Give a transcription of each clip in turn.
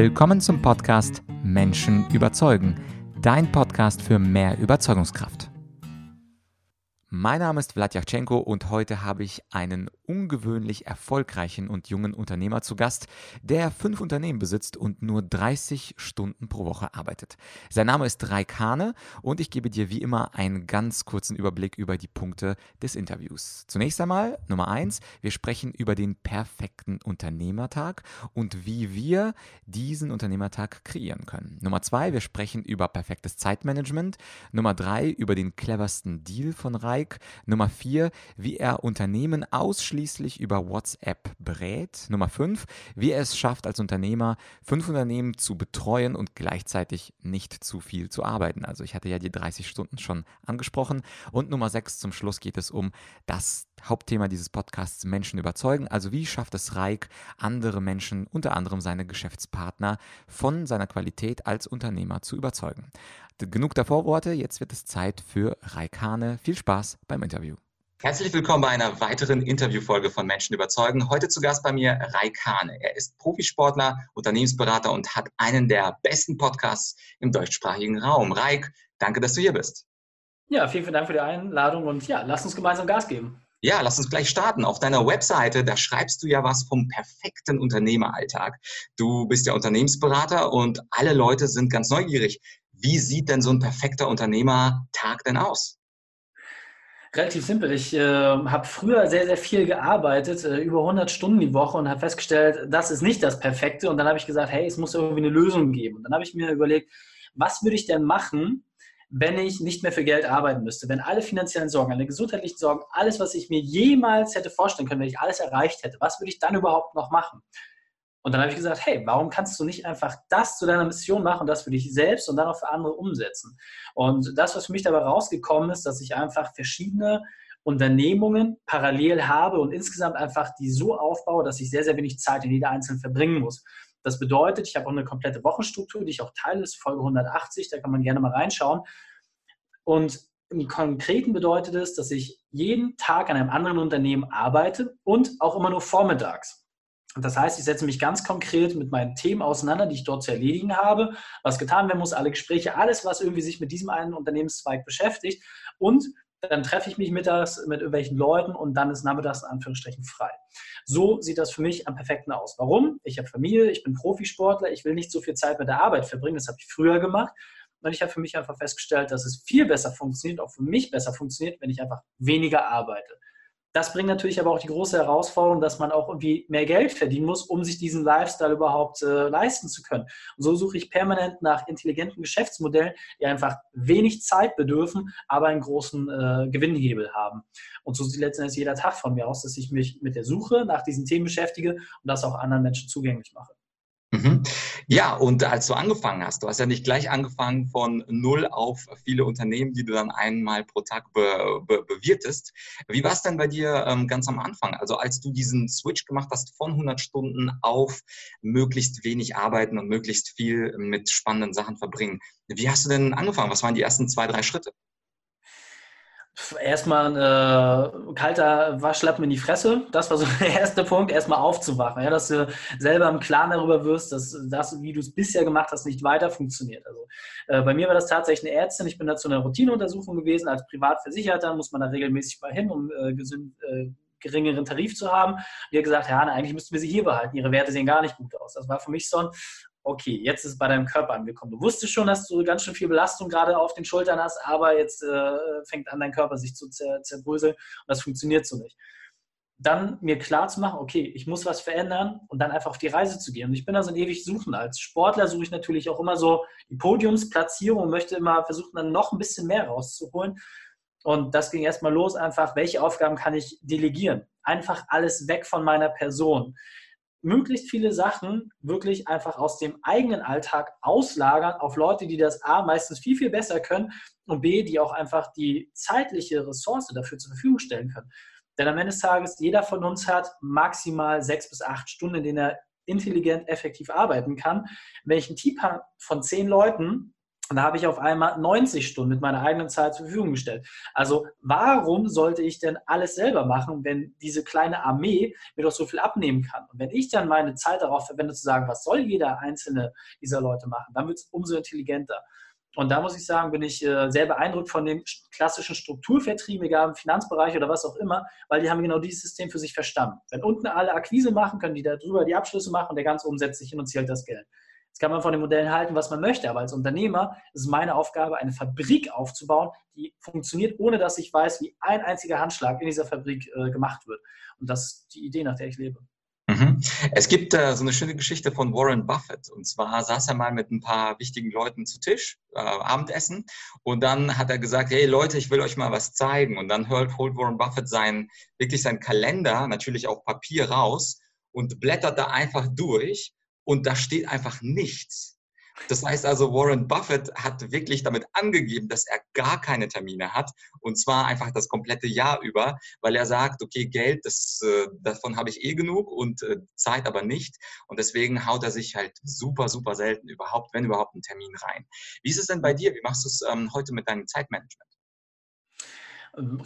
Willkommen zum Podcast Menschen überzeugen, dein Podcast für mehr Überzeugungskraft. Mein Name ist Vladyachenko und heute habe ich einen ungewöhnlich erfolgreichen und jungen Unternehmer zu Gast, der fünf Unternehmen besitzt und nur 30 Stunden pro Woche arbeitet. Sein Name ist Raik Hane und ich gebe dir wie immer einen ganz kurzen Überblick über die Punkte des Interviews. Zunächst einmal Nummer eins, wir sprechen über den perfekten Unternehmertag und wie wir diesen Unternehmertag kreieren können. Nummer zwei, wir sprechen über perfektes Zeitmanagement. Nummer drei, über den cleversten Deal von Raik. Nummer vier, wie er Unternehmen ausschließlich ausschließlich über WhatsApp berät. Nummer 5, wie er es schafft, als Unternehmer fünf Unternehmen zu betreuen und gleichzeitig nicht zu viel zu arbeiten. Also ich hatte ja die 30 Stunden schon angesprochen. Und Nummer 6, zum Schluss geht es um das Hauptthema dieses Podcasts Menschen überzeugen. Also wie schafft es Reik, andere Menschen, unter anderem seine Geschäftspartner, von seiner Qualität als Unternehmer zu überzeugen. Genug der Vorworte, jetzt wird es Zeit für Raikane. Viel Spaß beim Interview. Herzlich willkommen bei einer weiteren Interviewfolge von Menschen überzeugen. Heute zu Gast bei mir Raik Hane. Er ist Profisportler, Unternehmensberater und hat einen der besten Podcasts im deutschsprachigen Raum. Raik, danke, dass du hier bist. Ja, vielen, vielen Dank für die Einladung und ja, lass uns gemeinsam Gas geben. Ja, lass uns gleich starten. Auf deiner Webseite, da schreibst du ja was vom perfekten Unternehmeralltag. Du bist ja Unternehmensberater und alle Leute sind ganz neugierig. Wie sieht denn so ein perfekter Unternehmertag denn aus? Relativ simpel. Ich äh, habe früher sehr, sehr viel gearbeitet, äh, über 100 Stunden die Woche und habe festgestellt, das ist nicht das Perfekte. Und dann habe ich gesagt, hey, es muss irgendwie eine Lösung geben. Und dann habe ich mir überlegt, was würde ich denn machen, wenn ich nicht mehr für Geld arbeiten müsste, wenn alle finanziellen Sorgen, alle gesundheitlichen Sorgen, alles, was ich mir jemals hätte vorstellen können, wenn ich alles erreicht hätte, was würde ich dann überhaupt noch machen? Und dann habe ich gesagt, hey, warum kannst du nicht einfach das zu deiner Mission machen, das für dich selbst und dann auch für andere umsetzen? Und das, was für mich dabei rausgekommen ist, dass ich einfach verschiedene Unternehmungen parallel habe und insgesamt einfach die so aufbaue, dass ich sehr, sehr wenig Zeit in jeder einzelnen verbringen muss. Das bedeutet, ich habe auch eine komplette Wochenstruktur, die ich auch teile, ist Folge 180, da kann man gerne mal reinschauen. Und im Konkreten bedeutet es, dass ich jeden Tag an einem anderen Unternehmen arbeite und auch immer nur vormittags. Das heißt, ich setze mich ganz konkret mit meinen Themen auseinander, die ich dort zu erledigen habe, was getan werden muss, alle Gespräche, alles, was irgendwie sich mit diesem einen Unternehmenszweig beschäftigt. Und dann treffe ich mich mittags mit irgendwelchen Leuten und dann ist nachmittags in Anführungsstrichen frei. So sieht das für mich am perfekten aus. Warum? Ich habe Familie, ich bin Profisportler, ich will nicht so viel Zeit mit der Arbeit verbringen, das habe ich früher gemacht. Und ich habe für mich einfach festgestellt, dass es viel besser funktioniert, auch für mich besser funktioniert, wenn ich einfach weniger arbeite. Das bringt natürlich aber auch die große Herausforderung, dass man auch irgendwie mehr Geld verdienen muss, um sich diesen Lifestyle überhaupt äh, leisten zu können. Und so suche ich permanent nach intelligenten Geschäftsmodellen, die einfach wenig Zeit bedürfen, aber einen großen äh, Gewinnhebel haben. Und so sieht letztendlich jeder Tag von mir aus, dass ich mich mit der Suche nach diesen Themen beschäftige und das auch anderen Menschen zugänglich mache. Mhm. Ja, und als du angefangen hast, du hast ja nicht gleich angefangen von null auf viele Unternehmen, die du dann einmal pro Tag be, be, bewirtest. Wie war es denn bei dir ähm, ganz am Anfang? Also als du diesen Switch gemacht hast von 100 Stunden auf möglichst wenig arbeiten und möglichst viel mit spannenden Sachen verbringen. Wie hast du denn angefangen? Was waren die ersten zwei, drei Schritte? Erstmal ein äh, kalter Waschlappen in die Fresse. Das war so der erste Punkt, erstmal aufzuwachen. Ja, dass du selber im Klaren darüber wirst, dass das, wie du es bisher gemacht hast, nicht weiter funktioniert. Also, äh, bei mir war das tatsächlich eine Ärztin. Ich bin da zu einer Routineuntersuchung gewesen. Als Privatversicherter muss man da regelmäßig mal hin, um äh, gesund, äh, geringeren Tarif zu haben. Die hat gesagt, ja, eigentlich müssten wir sie hier behalten. Ihre Werte sehen gar nicht gut aus. Das war für mich so ein, okay, jetzt ist es bei deinem Körper angekommen. Du wusstest schon, dass du ganz schön viel Belastung gerade auf den Schultern hast, aber jetzt äh, fängt an, dein Körper sich zu zer zerbröseln und das funktioniert so nicht. Dann mir klar zu machen, okay, ich muss was verändern und dann einfach auf die Reise zu gehen. Und ich bin da so ein ewig Suchen. Als Sportler suche ich natürlich auch immer so die Podiumsplatzierung und möchte immer versuchen, dann noch ein bisschen mehr rauszuholen. Und das ging erstmal los, einfach, welche Aufgaben kann ich delegieren? Einfach alles weg von meiner Person möglichst viele Sachen wirklich einfach aus dem eigenen Alltag auslagern auf Leute, die das A meistens viel, viel besser können und B, die auch einfach die zeitliche Ressource dafür zur Verfügung stellen können. Denn am Ende des Tages, jeder von uns hat maximal sechs bis acht Stunden, in denen er intelligent, effektiv arbeiten kann. Wenn ich ein Team habe von zehn Leuten, Und da habe ich auf einmal 90 Stunden mit meiner eigenen Zeit zur Verfügung gestellt. Also warum sollte ich denn alles selber machen, wenn diese kleine Armee mir doch so viel abnehmen kann? Und wenn ich dann meine Zeit darauf verwende, zu sagen, was soll jeder einzelne dieser Leute machen, dann wird es umso intelligenter. Und da muss ich sagen, bin ich äh, sehr beeindruckt von den klassischen Strukturvertrieben, egal im Finanzbereich oder was auch immer, weil die haben genau dieses System für sich verstanden. Wenn unten alle Akquise machen, können die da drüber die Abschlüsse machen und der ganz umsetzt sich hin und zählt das Geld. Jetzt kann man von den Modellen halten, was man möchte, aber als Unternehmer ist es meine Aufgabe, eine Fabrik aufzubauen, die funktioniert, ohne dass ich weiß, wie ein einziger Handschlag in dieser Fabrik äh, gemacht wird. Und das ist die Idee, nach der ich lebe. Mhm. Es gibt äh, so eine schöne Geschichte von Warren Buffett. Und zwar saß er mal mit ein paar wichtigen Leuten zu Tisch, äh, Abendessen. Und dann hat er gesagt, hey Leute, ich will euch mal was zeigen. Und dann holt, holt Warren Buffett sein, wirklich seinen Kalender, natürlich auf Papier raus und blättert da einfach durch. Und da steht einfach nichts. Das heißt also, Warren Buffett hat wirklich damit angegeben, dass er gar keine Termine hat und zwar einfach das komplette Jahr über, weil er sagt, okay, Geld, das, äh, davon habe ich eh genug und äh, Zeit aber nicht und deswegen haut er sich halt super, super selten überhaupt, wenn überhaupt, einen Termin rein. Wie ist es denn bei dir? Wie machst du es ähm, heute mit deinem Zeitmanagement?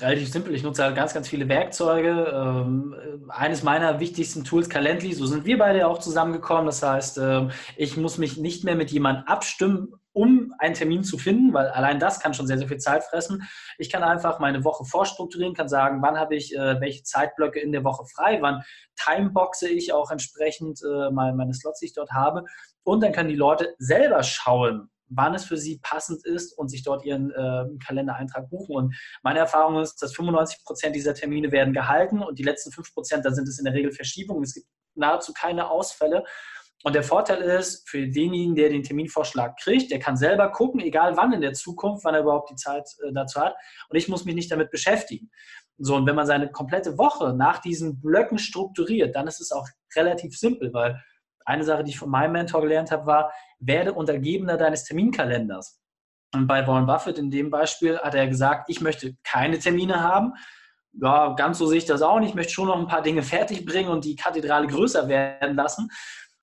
Relativ simpel. Ich nutze halt ganz, ganz viele Werkzeuge. Ähm, eines meiner wichtigsten Tools, Calendly, so sind wir beide auch zusammengekommen. Das heißt, ähm, ich muss mich nicht mehr mit jemandem abstimmen, um einen Termin zu finden, weil allein das kann schon sehr, sehr viel Zeit fressen. Ich kann einfach meine Woche vorstrukturieren, kann sagen, wann habe ich äh, welche Zeitblöcke in der Woche frei, wann timeboxe ich auch entsprechend äh, meine Slots, die ich dort habe. Und dann können die Leute selber schauen, wann es für sie passend ist und sich dort ihren äh, Kalendereintrag buchen. Und meine Erfahrung ist, dass 95 Prozent dieser Termine werden gehalten und die letzten 5 Prozent, da sind es in der Regel Verschiebungen. Es gibt nahezu keine Ausfälle. Und der Vorteil ist, für denjenigen, der den Terminvorschlag kriegt, der kann selber gucken, egal wann in der Zukunft, wann er überhaupt die Zeit äh, dazu hat. Und ich muss mich nicht damit beschäftigen. So, und wenn man seine komplette Woche nach diesen Blöcken strukturiert, dann ist es auch relativ simpel, weil eine Sache, die ich von meinem Mentor gelernt habe, war, werde Untergebener deines Terminkalenders. Und bei Warren Buffett in dem Beispiel hat er gesagt, ich möchte keine Termine haben. Ja, ganz so sehe ich das auch nicht. Ich möchte schon noch ein paar Dinge fertigbringen und die Kathedrale größer werden lassen.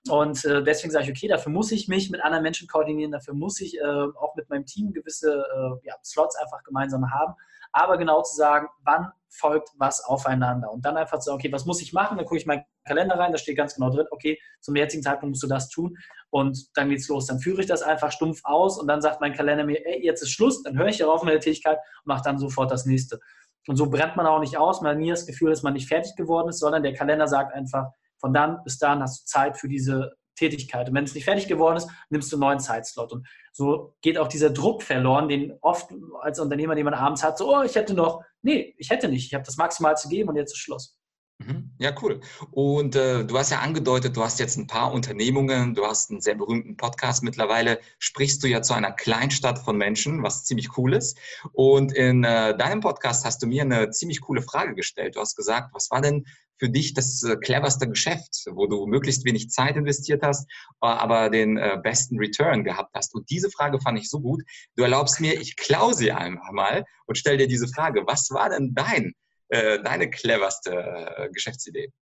Und äh, deswegen sage ich, okay, dafür muss ich mich mit anderen Menschen koordinieren, dafür muss ich äh, auch mit meinem Team gewisse äh, ja, Slots einfach gemeinsam haben. Aber genau zu sagen, wann folgt was aufeinander. Und dann einfach zu sagen, okay, was muss ich machen? Dann gucke ich meinen Kalender rein, da steht ganz genau drin, okay, zum jetzigen Zeitpunkt musst du das tun. Und dann geht's los. Dann führe ich das einfach stumpf aus und dann sagt mein Kalender mir, ey, jetzt ist Schluss, dann höre ich darauf meine Tätigkeit und mache dann sofort das nächste. Und so brennt man auch nicht aus, man hat nie das Gefühl, dass man nicht fertig geworden ist, sondern der Kalender sagt einfach, von dann bis dann hast du Zeit für diese Tätigkeit. Und wenn es nicht fertig geworden ist, nimmst du einen neuen Zeitslot. Und so geht auch dieser Druck verloren, den oft als Unternehmer, den man abends hat, so, oh, ich hätte noch, nee, ich hätte nicht, ich habe das maximal zu geben und jetzt ist Schluss. Mhm. Ja, cool. Und äh, du hast ja angedeutet, du hast jetzt ein paar Unternehmungen, du hast einen sehr berühmten Podcast. Mittlerweile sprichst du ja zu einer Kleinstadt von Menschen, was ziemlich cool ist. Und in äh, deinem Podcast hast du mir eine ziemlich coole Frage gestellt. Du hast gesagt, was war denn für dich das äh, cleverste Geschäft, wo du möglichst wenig Zeit investiert hast, äh, aber den äh, besten Return gehabt hast? Und diese Frage fand ich so gut. Du erlaubst mir, ich klaue sie einfach mal und stell dir diese Frage. Was war denn dein äh, deine cleverste äh, Geschäftsidee?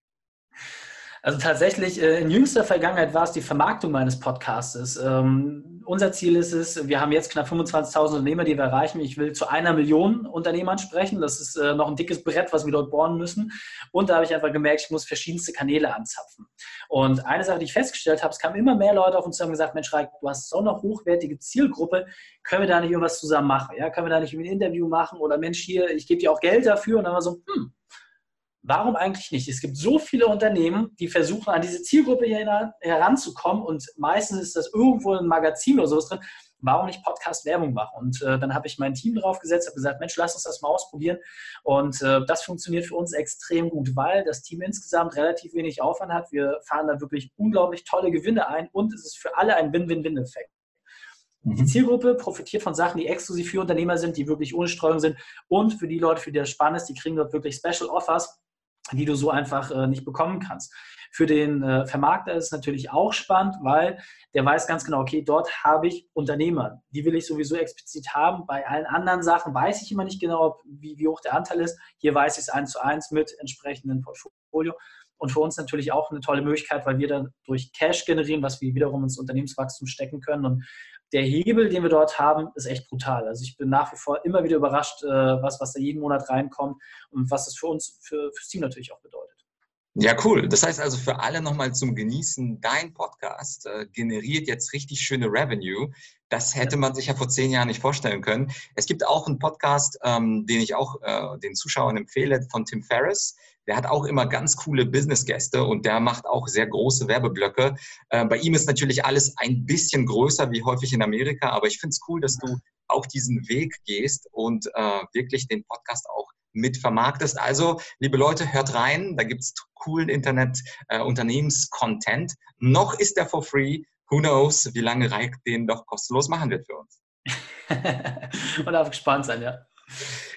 Also tatsächlich, äh, in jüngster Vergangenheit war es die Vermarktung meines Podcasts. Ähm, unser Ziel ist es, wir haben jetzt knapp 25.000 Unternehmer, die wir erreichen. Ich will zu einer Million Unternehmern sprechen. Das ist äh, noch ein dickes Brett, was wir dort bohren müssen. Und da habe ich einfach gemerkt, ich muss verschiedenste Kanäle anzapfen. Und eine Sache, die ich festgestellt habe, es kamen immer mehr Leute auf uns zu und gesagt, Mensch, Reik, du hast so eine hochwertige Zielgruppe, können wir da nicht irgendwas zusammen machen? Ja, können wir da nicht ein Interview machen? Oder Mensch, hier, ich gebe dir auch Geld dafür. Und dann war so, hm, Warum eigentlich nicht? Es gibt so viele Unternehmen, die versuchen, an diese Zielgruppe hier heranzukommen und meistens ist das irgendwo ein Magazin oder sowas drin. Warum nicht Podcast-Werbung machen? Und äh, dann habe ich mein Team drauf gesetzt, habe gesagt, Mensch, lass uns das mal ausprobieren. Und äh, das funktioniert für uns extrem gut, weil das Team insgesamt relativ wenig Aufwand hat. Wir fahren da wirklich unglaublich tolle Gewinne ein und es ist für alle ein Win-Win-Win-Effekt. Die mhm. Zielgruppe profitiert von Sachen, die exklusiv für Unternehmer sind, die wirklich ohne Streuung sind. Und für die Leute, für die das spannend ist, die kriegen dort wirklich Special Offers, die du so einfach äh, nicht bekommen kannst. Für den äh, Vermarkter ist es natürlich auch spannend, weil der weiß ganz genau, okay, dort habe ich Unternehmer. Die will ich sowieso explizit haben. Bei allen anderen Sachen weiß ich immer nicht genau, wie, wie hoch der Anteil ist. Hier weiß ich es eins zu eins mit entsprechendem Portfolio. und für uns natürlich auch eine tolle Möglichkeit, weil wir dann durch Cash generieren, was wir wiederum ins Unternehmenswachstum stecken können. Und der Hebel, den wir dort haben, ist echt brutal. Also ich bin nach wie vor immer wieder überrascht, äh, was, was da jeden Monat reinkommt und was das für uns, für, fürs Team natürlich auch bedeutet. Ja, cool. Das heißt also für alle nochmal zum Genießen, dein Podcast äh, generiert jetzt richtig schöne Revenue. Das hätte man sich ja vor zehn Jahren nicht vorstellen können. Es gibt auch einen Podcast, ähm, den ich auch äh, den Zuschauern empfehle, von Tim Ferriss. Der hat auch immer ganz coole Business-Gäste und der macht auch sehr große Werbeblöcke. Äh, bei ihm ist natürlich alles ein bisschen größer wie häufig in Amerika, aber ich finde es cool, dass du auch diesen Weg gehst und äh, wirklich den Podcast auch mit vermarktest. Also, liebe Leute, hört rein, da gibt es coolen Internet-Unternehmens-Content. Äh, Noch ist der for free. Who knows, wie lange Reik den doch kostenlos machen wird für uns. Man darf gespannt sein, ja.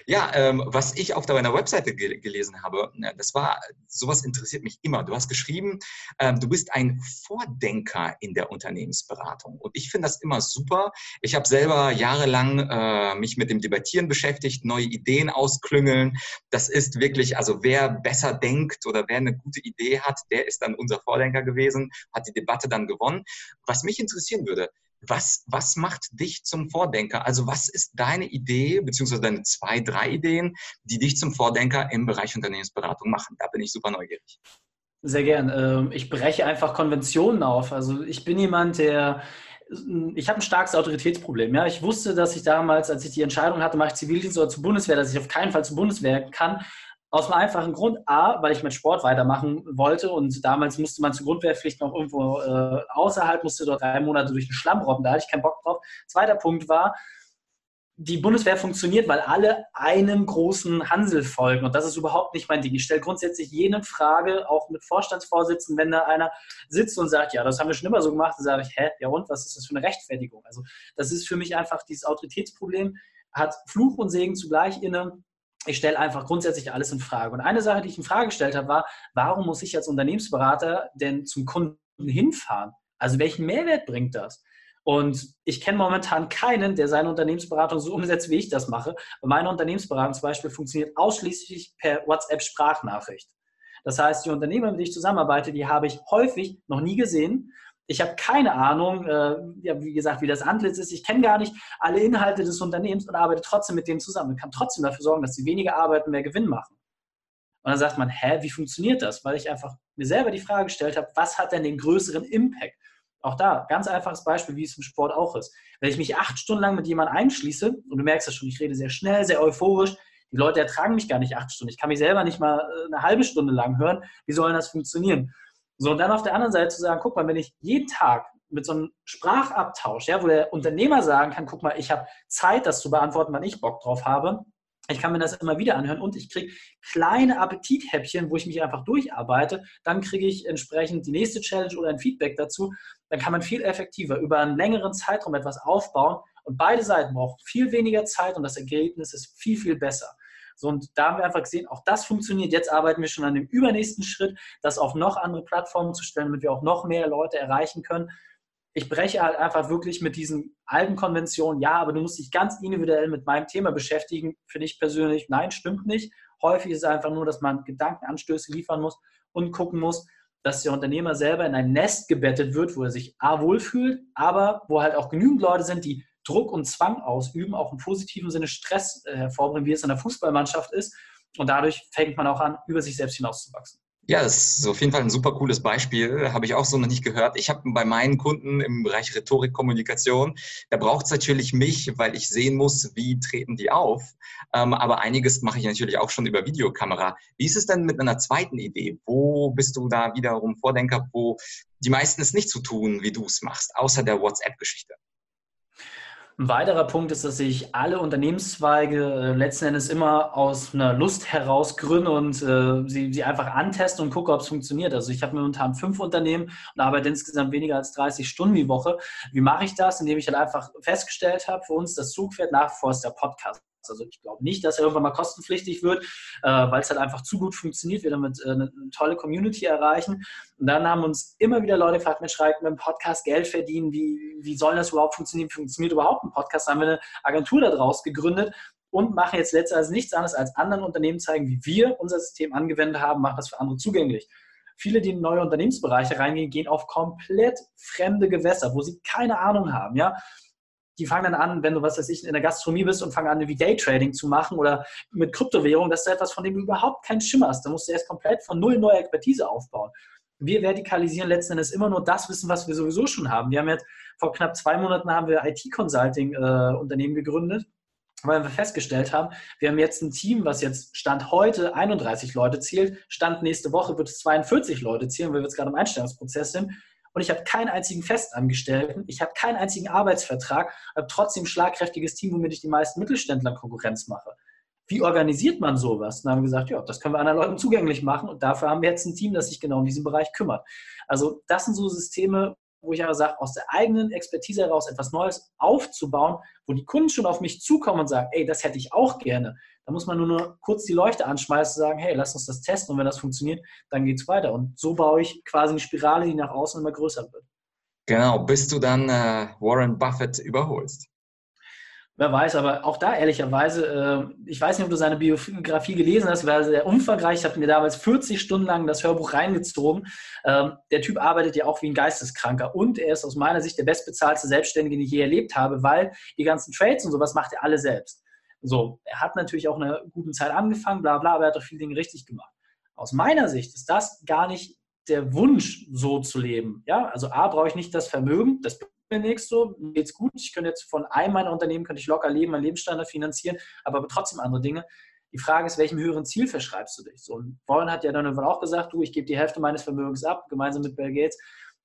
Ja, ähm, was ich auf deiner Webseite gel gelesen habe, das war, sowas interessiert mich immer. Du hast geschrieben, ähm, du bist ein Vordenker in der Unternehmensberatung. Und ich finde das immer super. Ich habe selber jahrelang äh, mich mit dem Debattieren beschäftigt, neue Ideen ausklüngeln. Das ist wirklich, also wer besser denkt oder wer eine gute Idee hat, der ist dann unser Vordenker gewesen, hat die Debatte dann gewonnen. Was mich interessieren würde, was, was macht dich zum Vordenker? Also was ist deine Idee, beziehungsweise deine zwei, drei Ideen, die dich zum Vordenker im Bereich Unternehmensberatung machen? Da bin ich super neugierig. Sehr gern. Ähm, ich breche einfach Konventionen auf. Also ich bin jemand, der ich habe ein starkes Autoritätsproblem. Ja, ich wusste, dass ich damals, als ich die Entscheidung hatte, mache ich Zivildienst oder zur Bundeswehr, dass ich auf keinen Fall zur Bundeswehr kann, aus einem einfachen Grund. A, weil ich mit Sport weitermachen wollte und damals musste man zur Grundwehrpflicht noch irgendwo äh, außerhalb, musste dort drei Monate durch den Schlamm robben, da hatte ich keinen Bock drauf. Zweiter Punkt war, die Bundeswehr funktioniert, weil alle einem großen Hansel folgen. Und das ist überhaupt nicht mein Ding. Ich stelle grundsätzlich jede Frage, auch mit Vorstandsvorsitzenden, wenn da einer sitzt und sagt, ja, das haben wir schon immer so gemacht, dann sage ich, hä, ja und, was ist das für eine Rechtfertigung? Also das ist für mich einfach dieses Autoritätsproblem, hat Fluch und Segen zugleich inne ich stelle einfach grundsätzlich alles in Frage. Und eine Sache, die ich in Frage gestellt habe, war, warum muss ich als Unternehmensberater denn zum Kunden hinfahren? Also welchen Mehrwert bringt das? Und ich kenne momentan keinen, der seine Unternehmensberatung so umsetzt, wie ich das mache. meine Unternehmensberatung zum Beispiel funktioniert ausschließlich per WhatsApp-Sprachnachricht. Das heißt, die Unternehmer, mit denen ich zusammenarbeite, die habe ich häufig noch nie gesehen. Ich habe keine Ahnung, äh, ja, wie gesagt, wie das Antlitz ist. Ich kenne gar nicht alle Inhalte des Unternehmens und arbeite trotzdem mit dem zusammen und kann trotzdem dafür sorgen, dass sie weniger arbeiten, mehr Gewinn machen. Und dann sagt man, hä, wie funktioniert das? Weil ich einfach mir selber die Frage gestellt habe, was hat denn den größeren Impact? Auch da, ganz einfaches Beispiel, wie es im Sport auch ist. Wenn ich mich acht Stunden lang mit jemandem einschließe, und du merkst das schon, ich rede sehr schnell, sehr euphorisch, die Leute ertragen mich gar nicht acht Stunden. Ich kann mich selber nicht mal äh, eine halbe Stunde lang hören. Wie soll das funktionieren? So, und dann auf der anderen Seite zu sagen, guck mal, wenn ich jeden Tag mit so einem Sprachabtausch, ja, wo der Unternehmer sagen kann, guck mal, ich habe Zeit, das zu beantworten, wann ich Bock drauf habe. Ich kann mir das immer wieder anhören und ich kriege kleine Appetithäppchen, wo ich mich einfach durcharbeite. Dann kriege ich entsprechend die nächste Challenge oder ein Feedback dazu. Dann kann man viel effektiver über einen längeren Zeitraum etwas aufbauen und beide Seiten brauchen viel weniger Zeit und das Ergebnis ist viel, viel besser. So, und da haben wir einfach gesehen, auch das funktioniert. Jetzt arbeiten wir schon an dem übernächsten Schritt, das auf noch andere Plattformen zu stellen, damit wir auch noch mehr Leute erreichen können. Ich breche halt einfach wirklich mit diesen alten Konventionen, ja, aber du musst dich ganz individuell mit meinem Thema beschäftigen. Für dich persönlich, nein, stimmt nicht. Häufig ist es einfach nur, dass man Gedankenanstöße liefern muss und gucken muss, dass der Unternehmer selber in ein Nest gebettet wird, wo er sich A wohlfühlt, aber wo halt auch genügend Leute sind, die Druck und Zwang ausüben, auch im positiven Sinne Stress äh, hervorbringen, wie es in der Fußballmannschaft ist. Und dadurch fängt man auch an, über sich selbst hinauszuwachsen. Ja, das ist auf jeden Fall ein super cooles Beispiel. Habe ich auch so noch nicht gehört. Ich habe bei meinen Kunden im Bereich Rhetorik, Kommunikation, da braucht es natürlich mich, weil ich sehen muss, wie treten die auf. Ähm, aber einiges mache ich natürlich auch schon über Videokamera. Wie ist es denn mit einer zweiten Idee? Wo bist du da wiederum Vordenker, wo die meisten es nicht so tun, wie du es machst, außer der WhatsApp-Geschichte? Ein weiterer Punkt ist, dass ich alle Unternehmenszweige äh, letzten Endes immer aus einer Lust heraus gründe und äh, sie, sie einfach anteste und gucke, ob es funktioniert. Also ich habe momentan fünf Unternehmen und arbeite insgesamt weniger als 30 Stunden die Woche. Wie mache ich das? Indem ich halt einfach festgestellt habe, für uns das Zugpferd nach wie vor ist der Podcast. Also ich glaube nicht, dass er irgendwann mal kostenpflichtig wird, äh, weil es halt einfach zu gut funktioniert, wir damit äh, eine, eine, tolle Community erreichen. Und dann haben uns immer wieder Leute gefragt, Mensch, schreibt mit dem Podcast Geld verdienen, wie, wie soll das überhaupt funktionieren? Funktioniert überhaupt ein Podcast? Da haben wir eine Agentur daraus gegründet und machen jetzt letztendlich nichts anderes als anderen Unternehmen zeigen, wie wir unser System angewendet haben, machen das für andere zugänglich. viele, die in neue Unternehmensbereiche reingehen, gehen auf komplett fremde Gewässer, wo sie keine Ahnung haben, ja. Die fangen dann an, wenn du, was weiß ich, in der Gastronomie bist und fangen an, wie Daytrading zu machen oder mit Kryptowährung, das ist etwas, von dem du überhaupt keinen Schimmer hast. Da musst du erst komplett von null neue Expertise aufbauen. Wir vertikalisieren letzten Endes immer nur das Wissen, was wir sowieso schon haben. Wir haben jetzt vor knapp zwei Monaten haben wir IT-Consulting-Unternehmen äh, gegründet weil wir festgestellt haben, wir haben jetzt ein Team, was jetzt Stand heute 31 Leute zählt, Stand nächste Woche wird es 42 Leute zählen, weil wir jetzt gerade im Einstellungsprozess sind. Und ich habe keinen einzigen Festangestellten, ich habe keinen einzigen Arbeitsvertrag, habe trotzdem ein schlagkräftiges Team, womit ich die meisten Mittelständler Konkurrenz mache. Wie organisiert man sowas? Dann haben wir gesagt, ja, das können wir anderen Leuten zugänglich machen und dafür haben wir jetzt ein Team, das sich genau um diesen Bereich kümmert. Also das sind so Systeme, wo ich aber sage, aus der eigenen Expertise heraus etwas Neues aufzubauen, wo die Kunden schon auf mich zukommen und sagen, ey, das hätte ich auch gerne. Da muss man nur, nur kurz die Leuchte anschmeißen und sagen, hey, lass uns das testen und wenn das funktioniert, dann geht es weiter. Und so baue ich quasi eine Spirale, die nach außen immer größer wird. Genau, bis du dann äh, Warren Buffett überholst. Wer weiß, aber auch da ehrlicherweise, äh, ich weiß nicht, ob du seine Biografie gelesen hast, war sehr umfangreich. Ich habe mir damals 40 Stunden lang das Hörbuch reingezogen. Ähm, der Typ arbeitet ja auch wie ein Geisteskranker und er ist aus meiner Sicht der bestbezahlte Selbstständige, den ich je erlebt habe, weil die ganzen Trades und sowas macht er alle selbst. So, er hat natürlich auch in einer guten Zeit angefangen, bla bla, aber er hat auch viele Dinge richtig gemacht. Aus meiner Sicht ist das gar nicht der Wunsch, so zu leben. Ja, also A, brauche ich nicht das Vermögen, das mir nichts so, geht's gut, ich könnte jetzt von einem meiner Unternehmen, könnte ich locker leben, meinen Lebensstandard finanzieren, aber trotzdem andere Dinge. Die Frage ist, welchem höheren Ziel verschreibst du dich? So, und Warren hat ja dann irgendwann auch gesagt, du, ich gebe die Hälfte meines Vermögens ab, gemeinsam mit Bill Gates.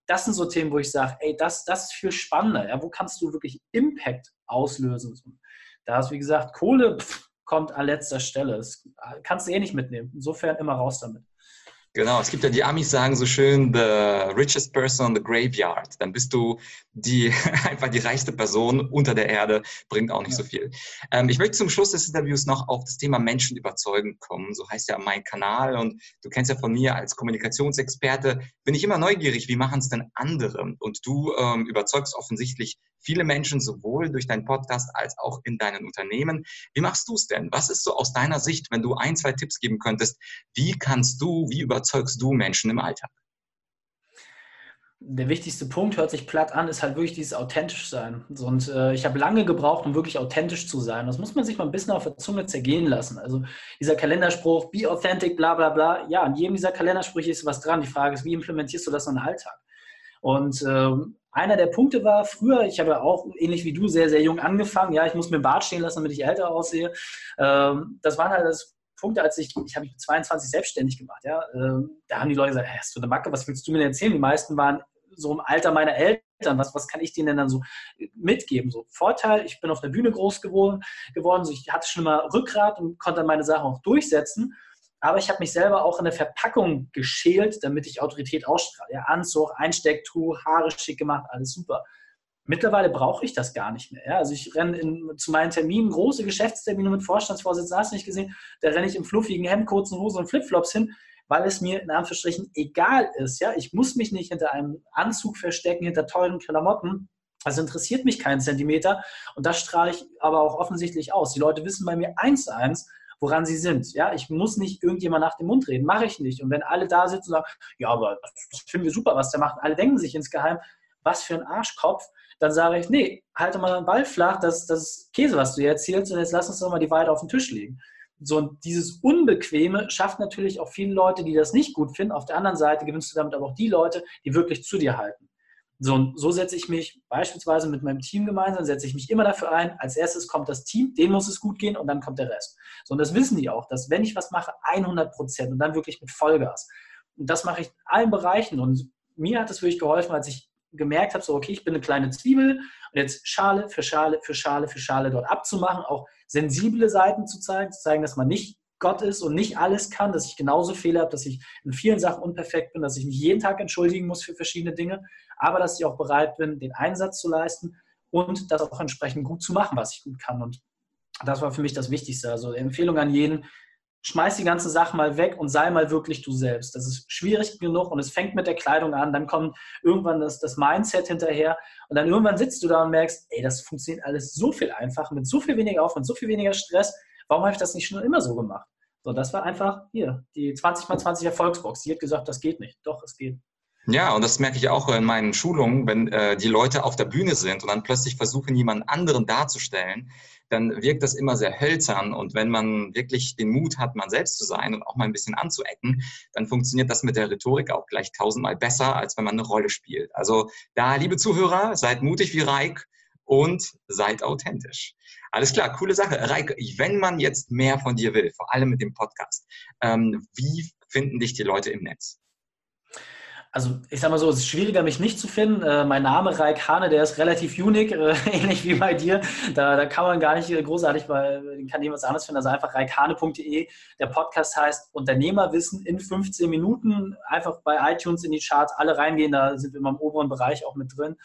Das sind so Themen, wo ich sage, ey, das, das ist viel spannender. Ja? Wo kannst du wirklich Impact auslösen? Da ist, wie gesagt, Kohle pff, kommt an letzter Stelle. Das kannst du eh nicht mitnehmen. Insofern immer raus damit. Genau, es gibt ja die Amis sagen so schön, the richest person on the graveyard. Dann bist du die einfach die reichste Person unter der Erde, bringt auch nicht ja. so viel. Ähm, ich möchte zum Schluss des Interviews noch auf das Thema Menschen überzeugen kommen. So heißt ja mein Kanal und du kennst ja von mir als Kommunikationsexperte, bin ich immer neugierig, wie machen es denn andere? Und du ähm, überzeugst offensichtlich viele Menschen sowohl durch deinen Podcast als auch in deinen Unternehmen. Wie machst du es denn? Was ist so aus deiner Sicht, wenn du ein, zwei Tipps geben könntest? Wie kannst du, wie überzeugst du Menschen im Alltag? der wichtigste Punkt, hört sich platt an, ist halt wirklich dieses authentisch sein. Und äh, ich habe lange gebraucht, um wirklich authentisch zu sein. Das muss man sich mal ein bisschen auf der Zunge zergehen lassen. Also dieser Kalenderspruch, be authentic, bla bla bla. Ja, an jedem dieser Kalendersprüche ist was dran. Die Frage ist, wie implementierst du das in den Alltag? Und ähm, einer der Punkte war früher, ich habe ja auch ähnlich wie du sehr, sehr jung angefangen. Ja, ich muss mir einen Bart stehen lassen, damit ich älter aussehe. Ähm, das waren halt das Punkte, als ich, ich habe mich mit 22 selbstständig gemacht. Ja, ähm, da haben die Leute gesagt, hey, hast du eine Macke, was willst du mir denn erzählen? Die meisten waren so im Alter meiner Eltern. Was, was kann ich denen denn dann so mitgeben? So Vorteil, ich bin auf der Bühne groß geworden, geworden so ich hatte schon immer Rückgrat und konnte meine Sachen auch durchsetzen. Aber ich habe mich selber auch in der Verpackung geschält, damit ich Autorität ausstrahle. Ja, Anzug, Einstecktuch, Haare schick gemacht, alles super. Mittlerweile brauche ich das gar nicht mehr. Ja? Also ich renne in, zu meinen Terminen, große Geschäftstermine mit Vorstandsvorsitzenden, hast du nicht gesehen, da renne ich im fluffigen Hemd, kurzen Hosen und Flipflops hin, weil es mir in Anführungsstrichen egal ist. Ja? Ich muss mich nicht hinter einem Anzug verstecken, hinter teuren Klamotten. Also interessiert mich kein Zentimeter und das strahle ich aber auch offensichtlich aus. Die Leute wissen bei mir eins zu eins, woran sie sind. Ja, ich muss nicht irgendjemand nach dem Mund reden, mache ich nicht. Und wenn alle da sitzen und sagen, ja, aber das finden wir super, was der macht, alle denken sich insgeheim, was für ein Arschkopf, dann sage ich, nee, halte mal den Ball flach, das, das ist Käse, was du hier erzählst, und jetzt lass uns doch mal die Wahrheit auf den Tisch legen. So, und dieses Unbequeme schafft natürlich auch viele Leute, die das nicht gut finden. Auf der anderen Seite gewinnst du damit aber auch die Leute, die wirklich zu dir halten. So, und so setze ich mich beispielsweise mit meinem Team gemeinsam, setze ich mich immer dafür ein, als erstes kommt das Team, denen muss es gut gehen und dann kommt der Rest. So, und das wissen die auch, dass wenn ich was mache, 100 Prozent und dann wirklich mit Vollgas. Und das mache ich in allen Bereichen und mir hat es wirklich geholfen, als ich gemerkt habe, so, okay, ich bin eine kleine Zwiebel und jetzt Schale für Schale für Schale für Schale dort abzumachen, auch sensible Seiten zu zeigen, zu zeigen, dass man nicht Gott ist und nicht alles kann, dass ich genauso Fehler habe, dass ich in vielen Sachen unperfekt bin, dass ich mich jeden Tag entschuldigen muss für verschiedene Dinge, aber dass ich auch bereit bin, den Einsatz zu leisten und das auch entsprechend gut zu machen, was ich gut kann. Und das war für mich das Wichtigste. Also Empfehlung an jeden, schmeiß die ganze Sache mal weg und sei mal wirklich du selbst. Das ist schwierig genug und es fängt mit der Kleidung an, dann kommt irgendwann das, das Mindset hinterher und dann irgendwann sitzt du da und merkst, ey, das funktioniert alles so viel einfacher, mit so viel weniger Aufwand, so viel weniger Stress. Warum habe ich das nicht schon immer so gemacht? So, das war einfach hier, die 20 x 20 Erfolgsbox. Die hat gesagt, das geht nicht. Doch, es geht. Ja, und das merke ich auch in meinen Schulungen, wenn äh, die Leute auf der Bühne sind und dann plötzlich versuchen, jemanden anderen darzustellen, dann wirkt das immer sehr hölzern. Und wenn man wirklich den Mut hat, man selbst zu sein und auch mal ein bisschen anzuecken, dann funktioniert das mit der Rhetorik auch gleich tausendmal besser, als wenn man eine Rolle spielt. Also da, liebe Zuhörer, seid mutig wie Reik und seid authentisch. Alles klar, coole Sache. Reik, wenn man jetzt mehr von dir will, vor allem mit dem Podcast, ähm, wie finden dich die Leute im Netz? Also ich sag mal so, es ist schwieriger, mich nicht zu finden. Äh, mein Name Raik Hane, der ist relativ unique, äh, ähnlich wie bei dir. Da, da kann man gar nicht äh, großartig, weil kann jemand anderes finden. Also einfach reikhane.de. Der Podcast heißt Unternehmerwissen in 15 Minuten. Einfach bei iTunes in die Charts alle reingehen, da sind wir immer im oberen Bereich auch mit drin.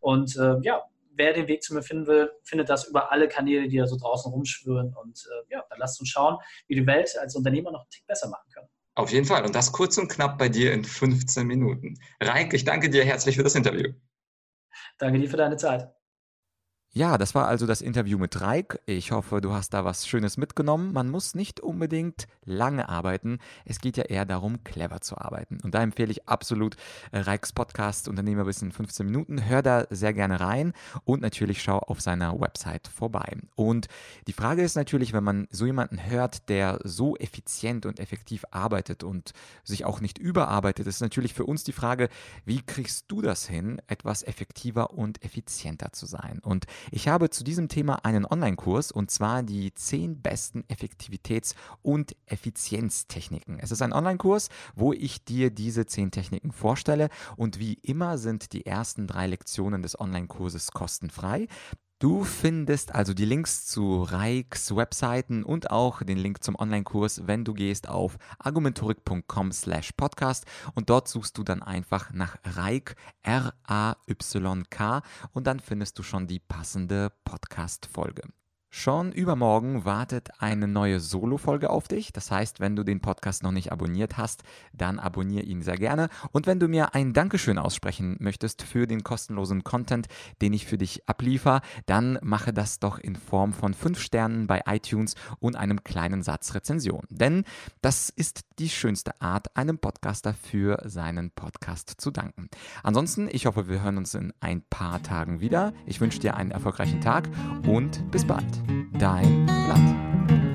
Und äh, ja, wer den Weg zu mir finden will, findet das über alle Kanäle, die da so draußen rumschwören. Und äh, ja, dann lasst uns schauen, wie die Welt als Unternehmer noch einen Tick besser machen können. Auf jeden Fall. Und das kurz und knapp bei dir in 15 Minuten. Reik, ich danke dir herzlich für das Interview. Danke dir für deine Zeit. Ja, das war also das Interview mit Reik. Ich hoffe, du hast da was Schönes mitgenommen. Man muss nicht unbedingt lange arbeiten. Es geht ja eher darum, clever zu arbeiten. Und da empfehle ich absolut äh, Reiks Podcast Unternehmerwissen in 15 Minuten. Hör da sehr gerne rein und natürlich schau auf seiner Website vorbei. Und die Frage ist natürlich, wenn man so jemanden hört, der so effizient und effektiv arbeitet und sich auch nicht überarbeitet, ist natürlich für uns die Frage, wie kriegst du das hin, etwas effektiver und effizienter zu sein? Und ich habe zu diesem Thema einen Online-Kurs und zwar die 10 besten Effektivitäts- und Effizienztechniken. Es ist ein Online-Kurs, wo ich dir diese 10 Techniken vorstelle und wie immer sind die ersten drei Lektionen des Online-Kurses kostenfrei. Du findest also die Links zu Reiks Webseiten und auch den Link zum Online-Kurs, wenn du gehst auf argumentorik.com slash podcast und dort suchst du dann einfach nach Reik, R-A-Y-K und dann findest du schon die passende Podcast-Folge. Schon übermorgen wartet eine neue Solo-Folge auf dich. Das heißt, wenn du den Podcast noch nicht abonniert hast, dann abonniere ihn sehr gerne. Und wenn du mir ein Dankeschön aussprechen möchtest für den kostenlosen Content, den ich für dich abliefer, dann mache das doch in Form von 5 Sternen bei iTunes und einem kleinen Satz Rezension. Denn das ist die schönste Art, einem Podcaster für seinen Podcast zu danken. Ansonsten, ich hoffe, wir hören uns in ein paar Tagen wieder. Ich wünsche dir einen erfolgreichen Tag und bis bald dein Blatt.